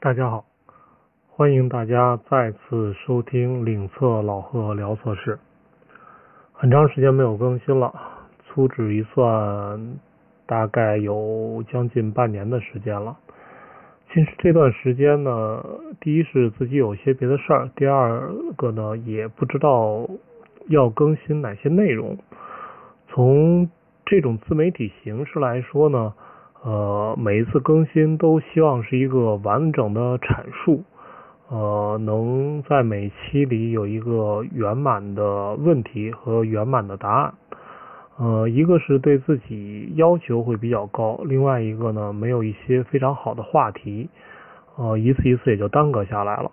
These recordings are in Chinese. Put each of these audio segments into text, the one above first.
大家好，欢迎大家再次收听领测老贺聊测试。很长时间没有更新了，粗指一算，大概有将近半年的时间了。其实这段时间呢，第一是自己有些别的事儿，第二个呢，也不知道要更新哪些内容。从这种自媒体形式来说呢。呃，每一次更新都希望是一个完整的阐述，呃，能在每期里有一个圆满的问题和圆满的答案。呃，一个是对自己要求会比较高，另外一个呢，没有一些非常好的话题，呃，一次一次也就耽搁下来了。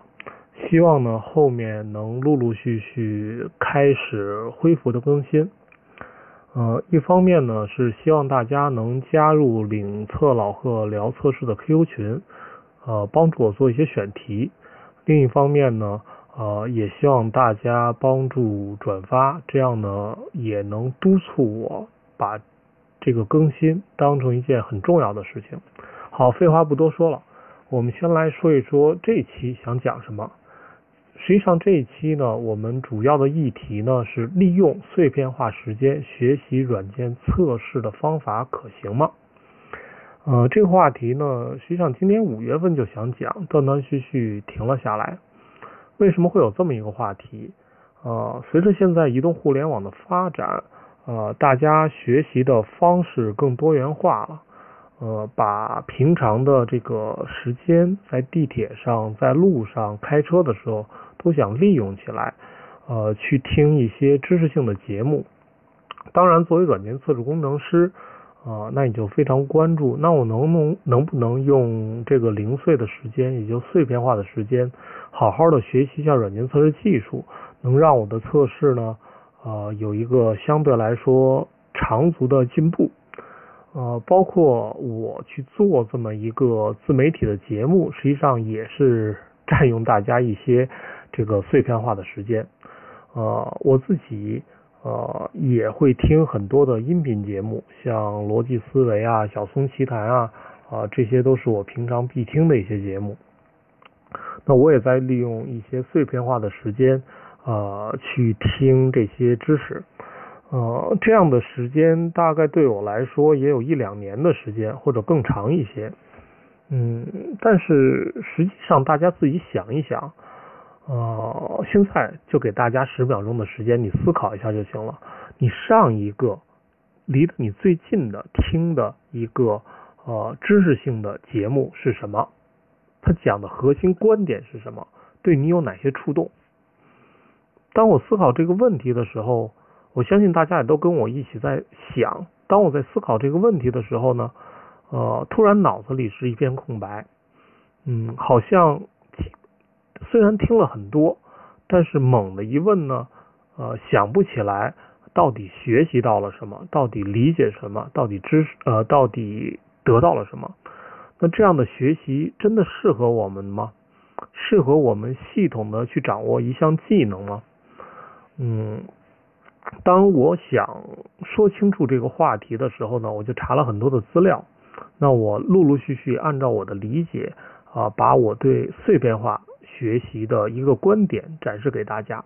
希望呢，后面能陆陆续续开始恢复的更新。呃，一方面呢是希望大家能加入领测老贺聊测试的 QQ 群，呃，帮助我做一些选题；另一方面呢，呃，也希望大家帮助转发，这样呢也能督促我把这个更新当成一件很重要的事情。好，废话不多说了，我们先来说一说这期想讲什么。实际上这一期呢，我们主要的议题呢是利用碎片化时间学习软件测试的方法可行吗？呃，这个话题呢，实际上今年五月份就想讲，断断续续停了下来。为什么会有这么一个话题？呃，随着现在移动互联网的发展，呃，大家学习的方式更多元化了。呃，把平常的这个时间在地铁上、在路上开车的时候。都想利用起来，呃，去听一些知识性的节目。当然，作为软件测试工程师，啊，那你就非常关注，那我能能能不能用这个零碎的时间，也就碎片化的时间，好好的学习一下软件测试技术，能让我的测试呢，呃，有一个相对来说长足的进步。呃，包括我去做这么一个自媒体的节目，实际上也是占用大家一些。这个碎片化的时间，呃，我自己呃也会听很多的音频节目，像逻辑思维啊、小松奇谈啊，啊，这些都是我平常必听的一些节目。那我也在利用一些碎片化的时间，呃，去听这些知识，呃，这样的时间大概对我来说也有一两年的时间，或者更长一些。嗯，但是实际上大家自己想一想。呃，现在就给大家十秒钟的时间，你思考一下就行了。你上一个离你最近的听的一个呃知识性的节目是什么？它讲的核心观点是什么？对你有哪些触动？当我思考这个问题的时候，我相信大家也都跟我一起在想。当我在思考这个问题的时候呢，呃，突然脑子里是一片空白，嗯，好像。虽然听了很多，但是猛的一问呢，呃，想不起来到底学习到了什么，到底理解什么，到底知呃，到底得到了什么？那这样的学习真的适合我们吗？适合我们系统的去掌握一项技能吗？嗯，当我想说清楚这个话题的时候呢，我就查了很多的资料。那我陆陆续续按照我的理解啊，把我对碎片化。学习的一个观点展示给大家。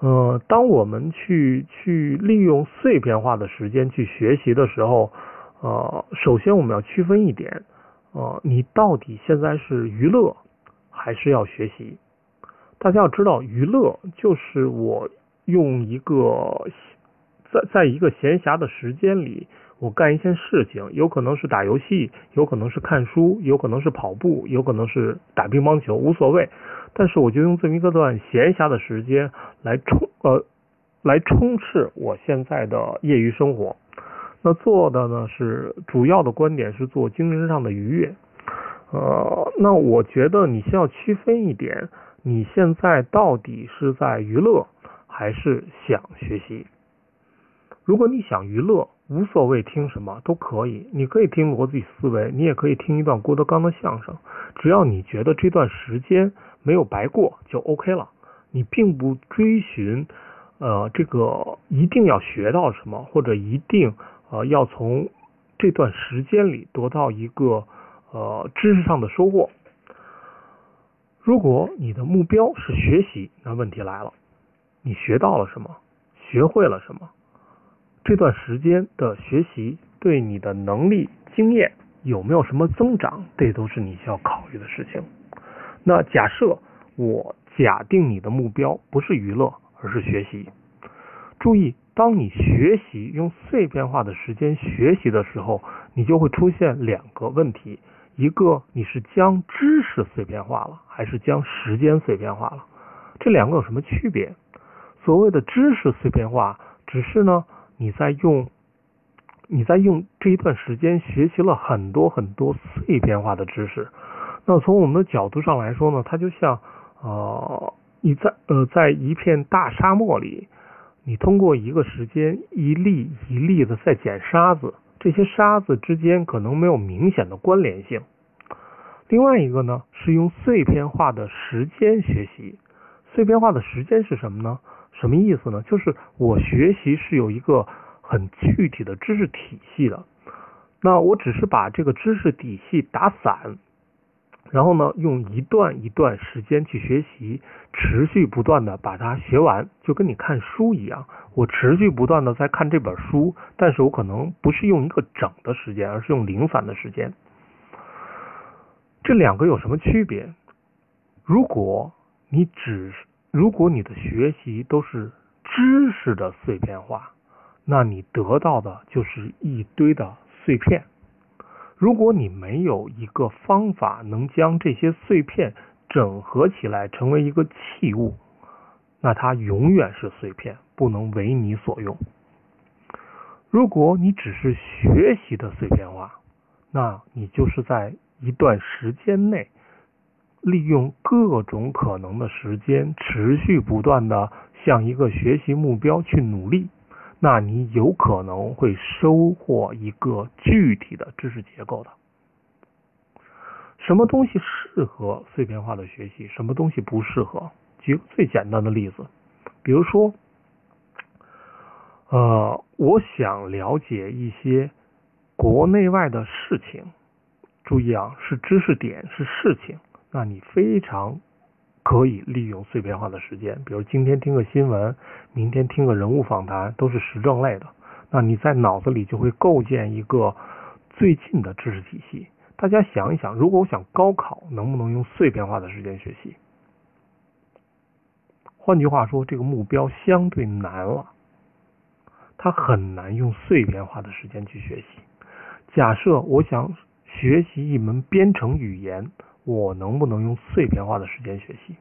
呃，当我们去去利用碎片化的时间去学习的时候，呃，首先我们要区分一点，呃，你到底现在是娱乐还是要学习？大家要知道，娱乐就是我用一个在在一个闲暇的时间里。我干一件事情，有可能是打游戏，有可能是看书，有可能是跑步，有可能是打乒乓球，无所谓。但是我就用这么一个段闲暇的时间来充呃来充斥我现在的业余生活。那做的呢是主要的观点是做精神上的愉悦。呃，那我觉得你先要区分一点，你现在到底是在娱乐还是想学习？如果你想娱乐，无所谓听什么都可以，你可以听逻辑思维，你也可以听一段郭德纲的相声，只要你觉得这段时间没有白过就 OK 了。你并不追寻呃这个一定要学到什么，或者一定呃要从这段时间里得到一个呃知识上的收获。如果你的目标是学习，那问题来了，你学到了什么？学会了什么？这段时间的学习对你的能力、经验有没有什么增长？这都是你需要考虑的事情。那假设我假定你的目标不是娱乐，而是学习。注意，当你学习用碎片化的时间学习的时候，你就会出现两个问题：一个你是将知识碎片化了，还是将时间碎片化了？这两个有什么区别？所谓的知识碎片化，只是呢你在用你在用这一段时间学习了很多很多碎片化的知识。那从我们的角度上来说呢，它就像呃你在呃在一片大沙漠里。你通过一个时间一粒一粒的在捡沙子，这些沙子之间可能没有明显的关联性。另外一个呢，是用碎片化的时间学习。碎片化的时间是什么呢？什么意思呢？就是我学习是有一个很具体的知识体系的，那我只是把这个知识体系打散。然后呢，用一段一段时间去学习，持续不断的把它学完，就跟你看书一样。我持续不断的在看这本书，但是我可能不是用一个整的时间，而是用零散的时间。这两个有什么区别？如果你只如果你的学习都是知识的碎片化，那你得到的就是一堆的碎片。如果你没有一个方法能将这些碎片整合起来成为一个器物，那它永远是碎片，不能为你所用。如果你只是学习的碎片化，那你就是在一段时间内利用各种可能的时间，持续不断的向一个学习目标去努力。那你有可能会收获一个具体的知识结构的。什么东西适合碎片化的学习，什么东西不适合？举个最简单的例子，比如说，呃，我想了解一些国内外的事情，注意啊，是知识点，是事情，那你非常。可以利用碎片化的时间，比如今天听个新闻，明天听个人物访谈，都是时政类的。那你在脑子里就会构建一个最近的知识体系。大家想一想，如果我想高考，能不能用碎片化的时间学习？换句话说，这个目标相对难了，它很难用碎片化的时间去学习。假设我想学习一门编程语言。我能不能用碎片化的时间学习？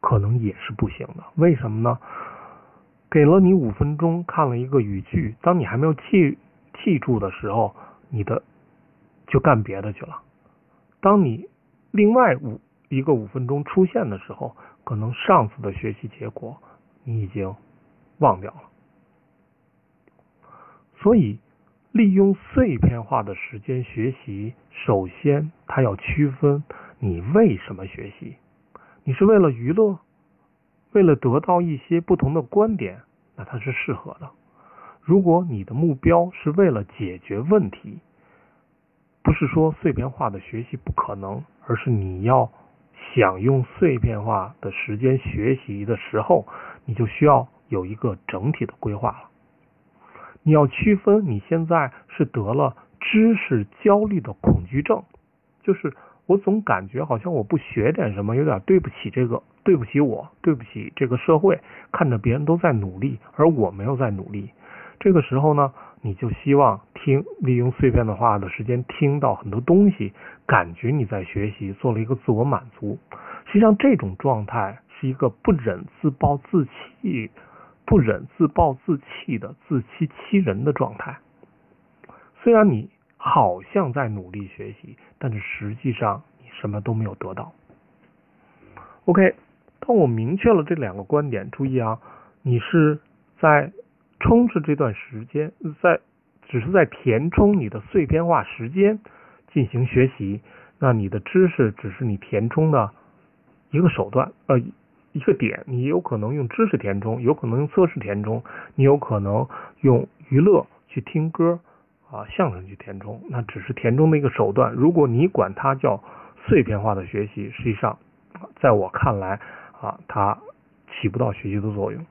可能也是不行的。为什么呢？给了你五分钟看了一个语句，当你还没有记记住的时候，你的就干别的去了。当你另外五一个五分钟出现的时候，可能上次的学习结果你已经忘掉了。所以。利用碎片化的时间学习，首先它要区分你为什么学习。你是为了娱乐，为了得到一些不同的观点，那它是适合的。如果你的目标是为了解决问题，不是说碎片化的学习不可能，而是你要想用碎片化的时间学习的时候，你就需要有一个整体的规划了。你要区分，你现在是得了知识焦虑的恐惧症，就是我总感觉好像我不学点什么，有点对不起这个，对不起我，对不起这个社会。看着别人都在努力，而我没有在努力。这个时候呢，你就希望听，利用碎片的话的时间听到很多东西，感觉你在学习，做了一个自我满足。实际上，这种状态是一个不忍自暴自弃。不忍自暴自弃的自欺欺人的状态。虽然你好像在努力学习，但是实际上你什么都没有得到。OK，当我明确了这两个观点，注意啊，你是在充斥这段时间，在只是在填充你的碎片化时间进行学习，那你的知识只是你填充的一个手段，呃。一个点，你有可能用知识填充，有可能用测试填充，你有可能用娱乐去听歌啊相声去填充，那只是填充的一个手段。如果你管它叫碎片化的学习，实际上在我看来啊，它起不到学习的作用。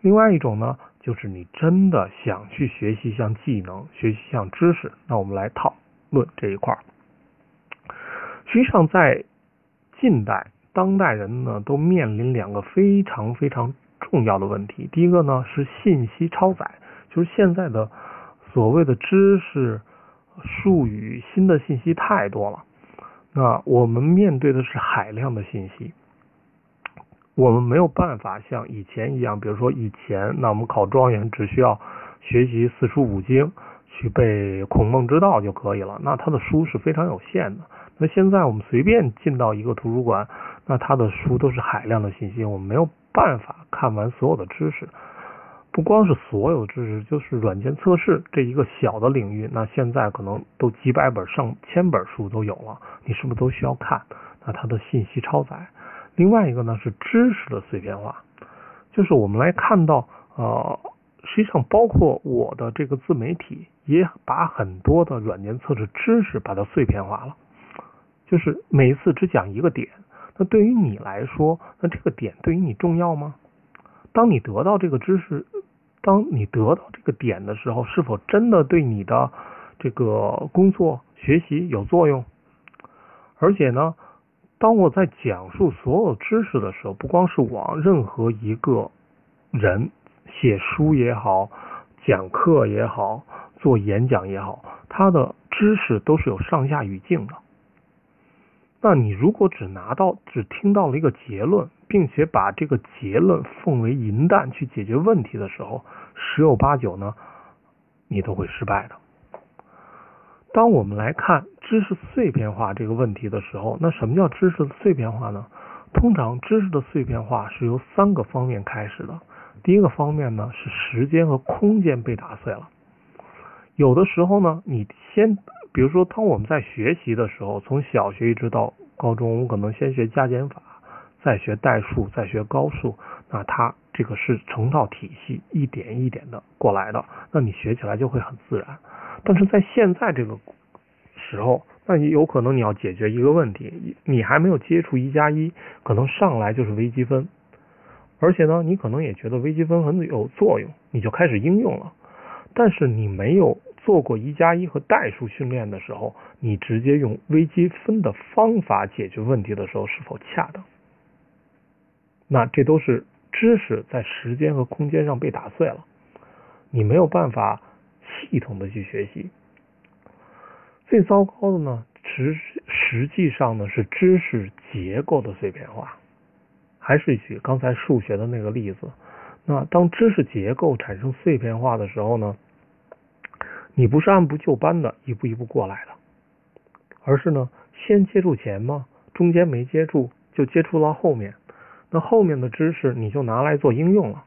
另外一种呢，就是你真的想去学习一项技能，学习一项知识，那我们来讨论这一块儿。实际上，在近代，当代人呢都面临两个非常非常重要的问题。第一个呢是信息超载，就是现在的所谓的知识、术语、新的信息太多了。那我们面对的是海量的信息，我们没有办法像以前一样，比如说以前，那我们考状元只需要学习四书五经，去背孔孟之道就可以了。那他的书是非常有限的。那现在我们随便进到一个图书馆，那他的书都是海量的信息，我们没有办法看完所有的知识。不光是所有知识，就是软件测试这一个小的领域，那现在可能都几百本、上千本书都有了，你是不是都需要看？那它的信息超载。另外一个呢是知识的碎片化，就是我们来看到，呃，实际上包括我的这个自媒体，也把很多的软件测试知识把它碎片化了。就是每一次只讲一个点，那对于你来说，那这个点对于你重要吗？当你得到这个知识，当你得到这个点的时候，是否真的对你的这个工作学习有作用？而且呢，当我在讲述所有知识的时候，不光是我，任何一个人写书也好，讲课也好，做演讲也好，他的知识都是有上下语境的。那你如果只拿到、只听到了一个结论，并且把这个结论奉为银弹去解决问题的时候，十有八九呢，你都会失败的。当我们来看知识碎片化这个问题的时候，那什么叫知识的碎片化呢？通常知识的碎片化是由三个方面开始的。第一个方面呢是时间和空间被打碎了。有的时候呢，你先。比如说，当我们在学习的时候，从小学一直到高中，我可能先学加减法，再学代数，再学高数。那它这个是成套体系，一点一点的过来的。那你学起来就会很自然。但是在现在这个时候，那你有可能你要解决一个问题，你还没有接触一加一，可能上来就是微积分，而且呢，你可能也觉得微积分很有作用，你就开始应用了。但是你没有。做过一加一和代数训练的时候，你直接用微积分的方法解决问题的时候是否恰当？那这都是知识在时间和空间上被打碎了，你没有办法系统的去学习。最糟糕的呢，实实际上呢是知识结构的碎片化。还是举刚才数学的那个例子，那当知识结构产生碎片化的时候呢？你不是按部就班的一步一步过来的，而是呢，先接触前嘛？中间没接触，就接触到后面，那后面的知识你就拿来做应用了，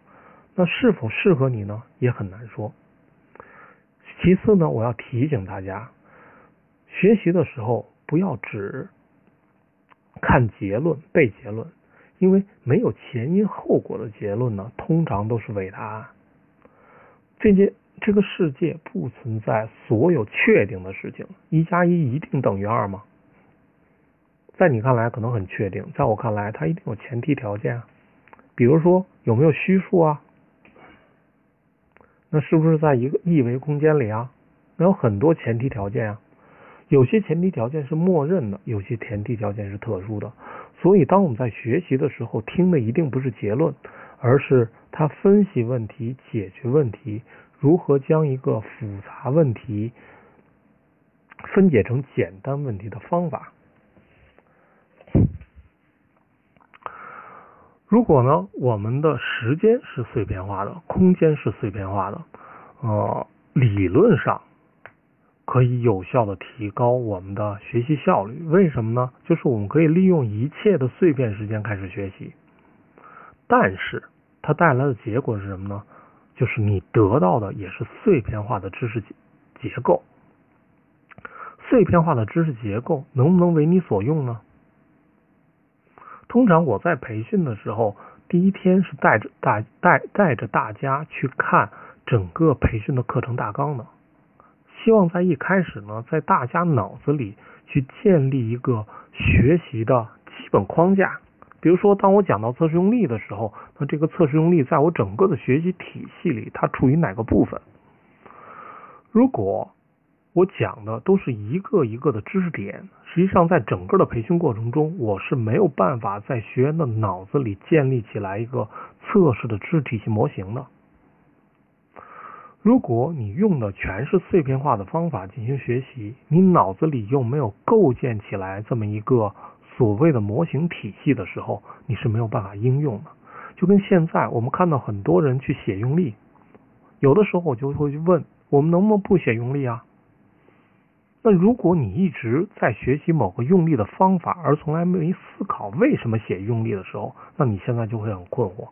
那是否适合你呢？也很难说。其次呢，我要提醒大家，学习的时候不要只看结论、背结论，因为没有前因后果的结论呢，通常都是伪答案。这些。这个世界不存在所有确定的事情，一加一一定等于二吗？在你看来可能很确定，在我看来它一定有前提条件啊。比如说有没有虚数啊？那是不是在一个一维空间里啊？那有很多前提条件啊。有些前提条件是默认的，有些前提条件是特殊的。所以当我们在学习的时候，听的一定不是结论，而是他分析问题、解决问题。如何将一个复杂问题分解成简单问题的方法？如果呢，我们的时间是碎片化的，空间是碎片化的，呃，理论上可以有效的提高我们的学习效率。为什么呢？就是我们可以利用一切的碎片时间开始学习，但是它带来的结果是什么呢？就是你得到的也是碎片化的知识结结构，碎片化的知识结构能不能为你所用呢？通常我在培训的时候，第一天是带着大带带着大家去看整个培训的课程大纲的，希望在一开始呢，在大家脑子里去建立一个学习的基本框架。比如说，当我讲到测试用力的时候，那这个测试用力在我整个的学习体系里，它处于哪个部分？如果我讲的都是一个一个的知识点，实际上在整个的培训过程中，我是没有办法在学员的脑子里建立起来一个测试的知识体系模型的。如果你用的全是碎片化的方法进行学习，你脑子里又没有构建起来这么一个。所谓的模型体系的时候，你是没有办法应用的。就跟现在我们看到很多人去写用力，有的时候我就会去问：我们能不能不写用力啊？那如果你一直在学习某个用力的方法，而从来没思考为什么写用力的时候，那你现在就会很困惑。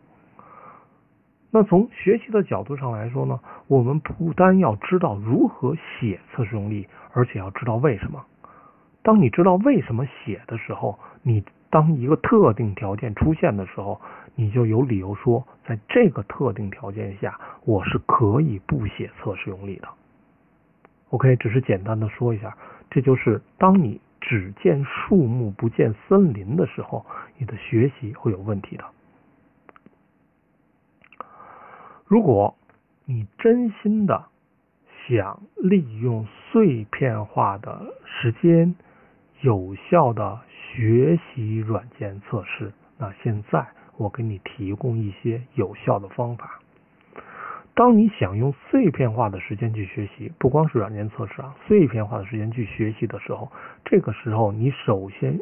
那从学习的角度上来说呢，我们不单要知道如何写测试用力，而且要知道为什么。当你知道为什么写的时候，你当一个特定条件出现的时候，你就有理由说，在这个特定条件下，我是可以不写测试用力的。OK，只是简单的说一下，这就是当你只见树木不见森林的时候，你的学习会有问题的。如果你真心的想利用碎片化的时间，有效的学习软件测试。那现在我给你提供一些有效的方法。当你想用碎片化的时间去学习，不光是软件测试啊，碎片化的时间去学习的时候，这个时候你首先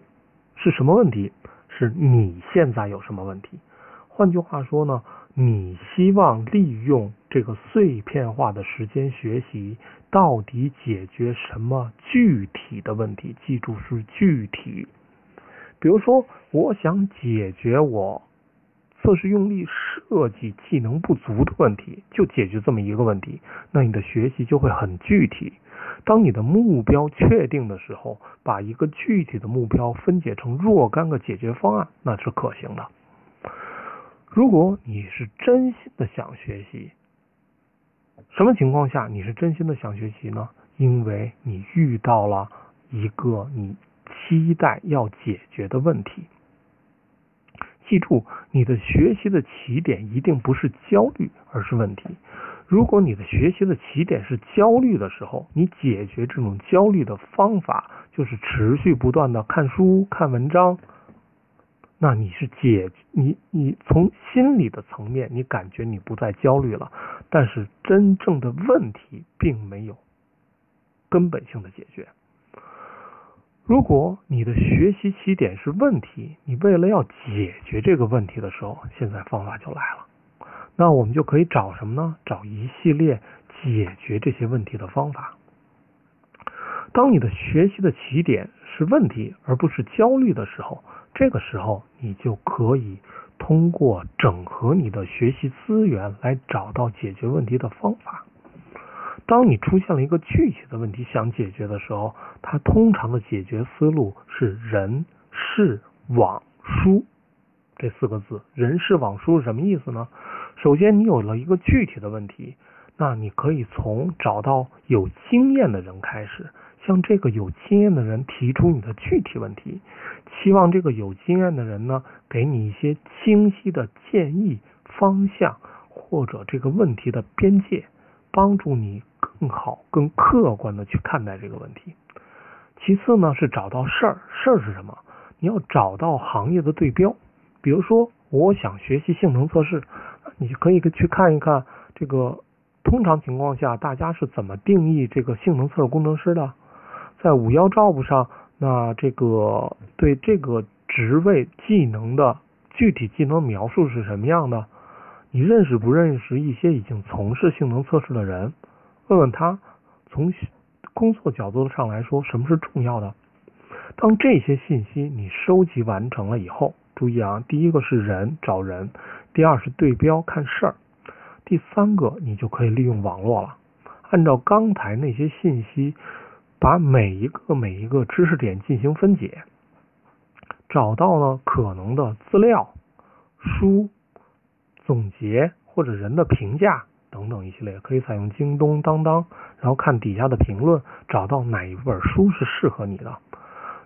是什么问题？是你现在有什么问题？换句话说呢？你希望利用这个碎片化的时间学习，到底解决什么具体的问题？记住是具体。比如说，我想解决我测试用力设计技能不足的问题，就解决这么一个问题，那你的学习就会很具体。当你的目标确定的时候，把一个具体的目标分解成若干个解决方案，那是可行的。如果你是真心的想学习，什么情况下你是真心的想学习呢？因为你遇到了一个你期待要解决的问题。记住，你的学习的起点一定不是焦虑，而是问题。如果你的学习的起点是焦虑的时候，你解决这种焦虑的方法就是持续不断的看书、看文章。那你是解你你从心理的层面，你感觉你不再焦虑了，但是真正的问题并没有根本性的解决。如果你的学习起点是问题，你为了要解决这个问题的时候，现在方法就来了。那我们就可以找什么呢？找一系列解决这些问题的方法。当你的学习的起点是问题而不是焦虑的时候。这个时候，你就可以通过整合你的学习资源来找到解决问题的方法。当你出现了一个具体的问题想解决的时候，它通常的解决思路是人、事、网、书这四个字。人、事、网、书是什么意思呢？首先，你有了一个具体的问题，那你可以从找到有经验的人开始。向这个有经验的人提出你的具体问题，期望这个有经验的人呢，给你一些清晰的建议方向或者这个问题的边界，帮助你更好、更客观的去看待这个问题。其次呢，是找到事儿，事儿是什么？你要找到行业的对标。比如说，我想学习性能测试，你可以去看一看这个通常情况下大家是怎么定义这个性能测试工程师的。在五幺 job 上，那这个对这个职位技能的具体技能描述是什么样的？你认识不认识一些已经从事性能测试的人？问问他，从工作角度上来说，什么是重要的？当这些信息你收集完成了以后，注意啊，第一个是人找人，第二是对标看事儿，第三个你就可以利用网络了，按照刚才那些信息。把每一个每一个知识点进行分解，找到了可能的资料、书、总结或者人的评价等等一系列，可以采用京东、当当，然后看底下的评论，找到哪一本书是适合你的。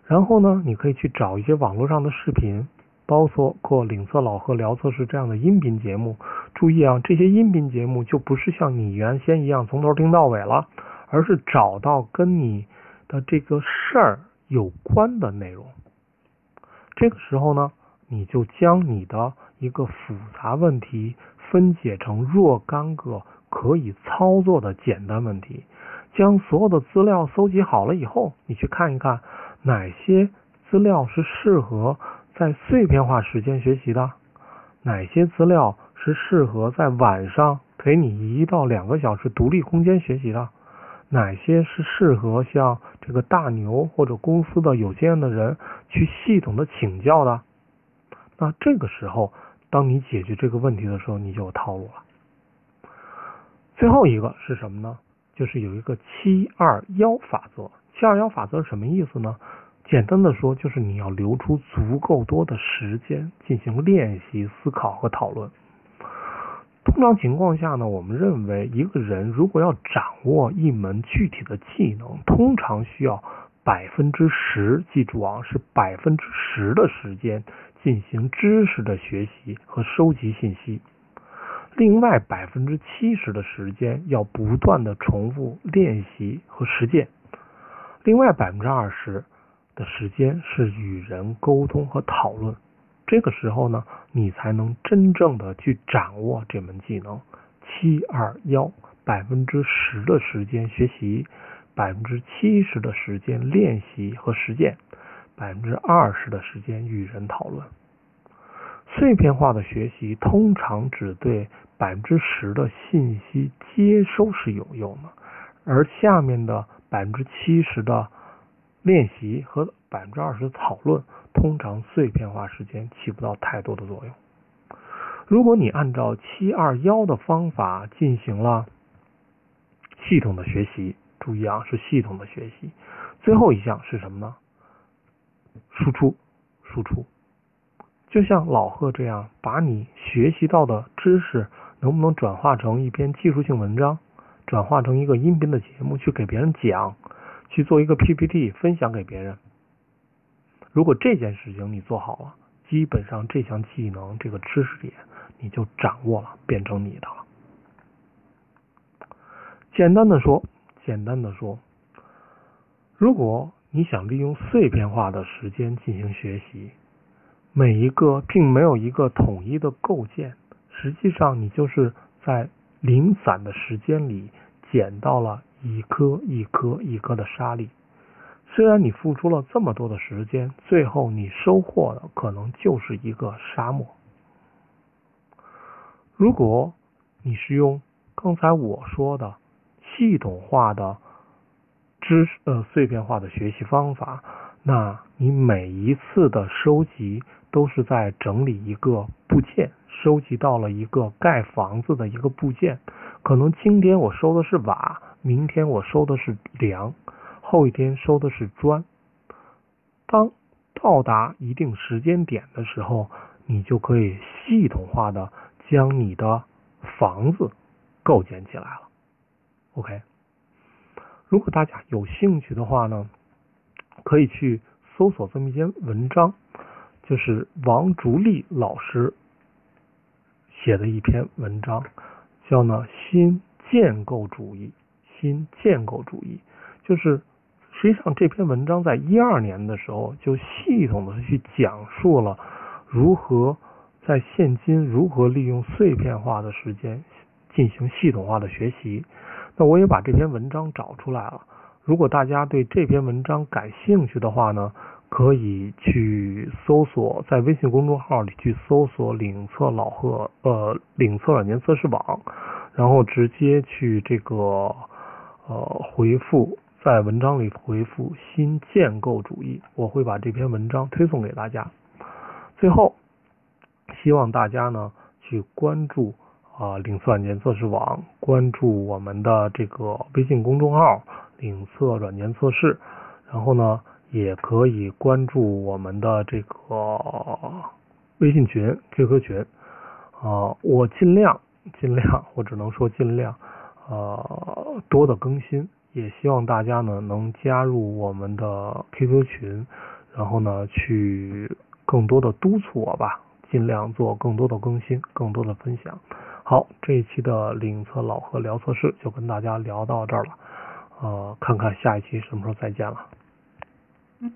然后呢，你可以去找一些网络上的视频，包括领色老贺聊测试这样的音频节目。注意啊，这些音频节目就不是像你原先一样从头听到尾了，而是找到跟你的这个事儿有关的内容。这个时候呢，你就将你的一个复杂问题分解成若干个可以操作的简单问题，将所有的资料搜集好了以后，你去看一看哪些资料是适合在碎片化时间学习的，哪些资料。是适合在晚上给你一到两个小时独立空间学习的，哪些是适合像这个大牛或者公司的有经验的人去系统的请教的？那这个时候，当你解决这个问题的时候，你就有套路了。最后一个是什么呢？就是有一个七二幺法则。七二幺法则是什么意思呢？简单的说，就是你要留出足够多的时间进行练习、思考和讨论。通常情况下呢，我们认为一个人如果要掌握一门具体的技能，通常需要百分之十，记住啊，是百分之十的时间进行知识的学习和收集信息，另外百分之七十的时间要不断的重复练习和实践，另外百分之二十的时间是与人沟通和讨论。这个时候呢，你才能真正的去掌握这门技能。七二幺，百分之十的时间学习，百分之七十的时间练习和实践，百分之二十的时间与人讨论。碎片化的学习通常只对百分之十的信息接收是有用的，而下面的百分之七十的练习和百分之二十的讨论。通常碎片化时间起不到太多的作用。如果你按照七二幺的方法进行了系统的学习，注意啊，是系统的学习。最后一项是什么呢？输出，输出。就像老贺这样，把你学习到的知识能不能转化成一篇技术性文章，转化成一个音频的节目去给别人讲，去做一个 PPT 分享给别人。如果这件事情你做好了，基本上这项技能这个知识点你就掌握了，变成你的了。简单的说，简单的说，如果你想利用碎片化的时间进行学习，每一个并没有一个统一的构建，实际上你就是在零散的时间里捡到了一颗一颗一颗的沙粒。虽然你付出了这么多的时间，最后你收获的可能就是一个沙漠。如果你是用刚才我说的系统化的知识呃碎片化的学习方法，那你每一次的收集都是在整理一个部件，收集到了一个盖房子的一个部件。可能今天我收的是瓦，明天我收的是梁。后一天收的是砖。当到达一定时间点的时候，你就可以系统化的将你的房子构建起来了。OK，如果大家有兴趣的话呢，可以去搜索这么一篇文章，就是王竹立老师写的一篇文章，叫呢新建构主义。新建构主义就是。实际上，这篇文章在一二年的时候就系统的去讲述了如何在现今如何利用碎片化的时间进行系统化的学习。那我也把这篇文章找出来了。如果大家对这篇文章感兴趣的话呢，可以去搜索在微信公众号里去搜索“领测老贺”呃“领测软件测试网”，然后直接去这个呃回复。在文章里回复“新建构主义”，我会把这篇文章推送给大家。最后，希望大家呢去关注啊领测软件测试网，关注我们的这个微信公众号“领测软件测试”，然后呢也可以关注我们的这个微信群、QQ 群啊，我尽量尽量，我只能说尽量，呃，多的更新。也希望大家呢能加入我们的 QQ 群，然后呢去更多的督促我吧，尽量做更多的更新，更多的分享。好，这一期的领测老何聊测试就跟大家聊到这儿了，呃，看看下一期什么时候再见了。嗯。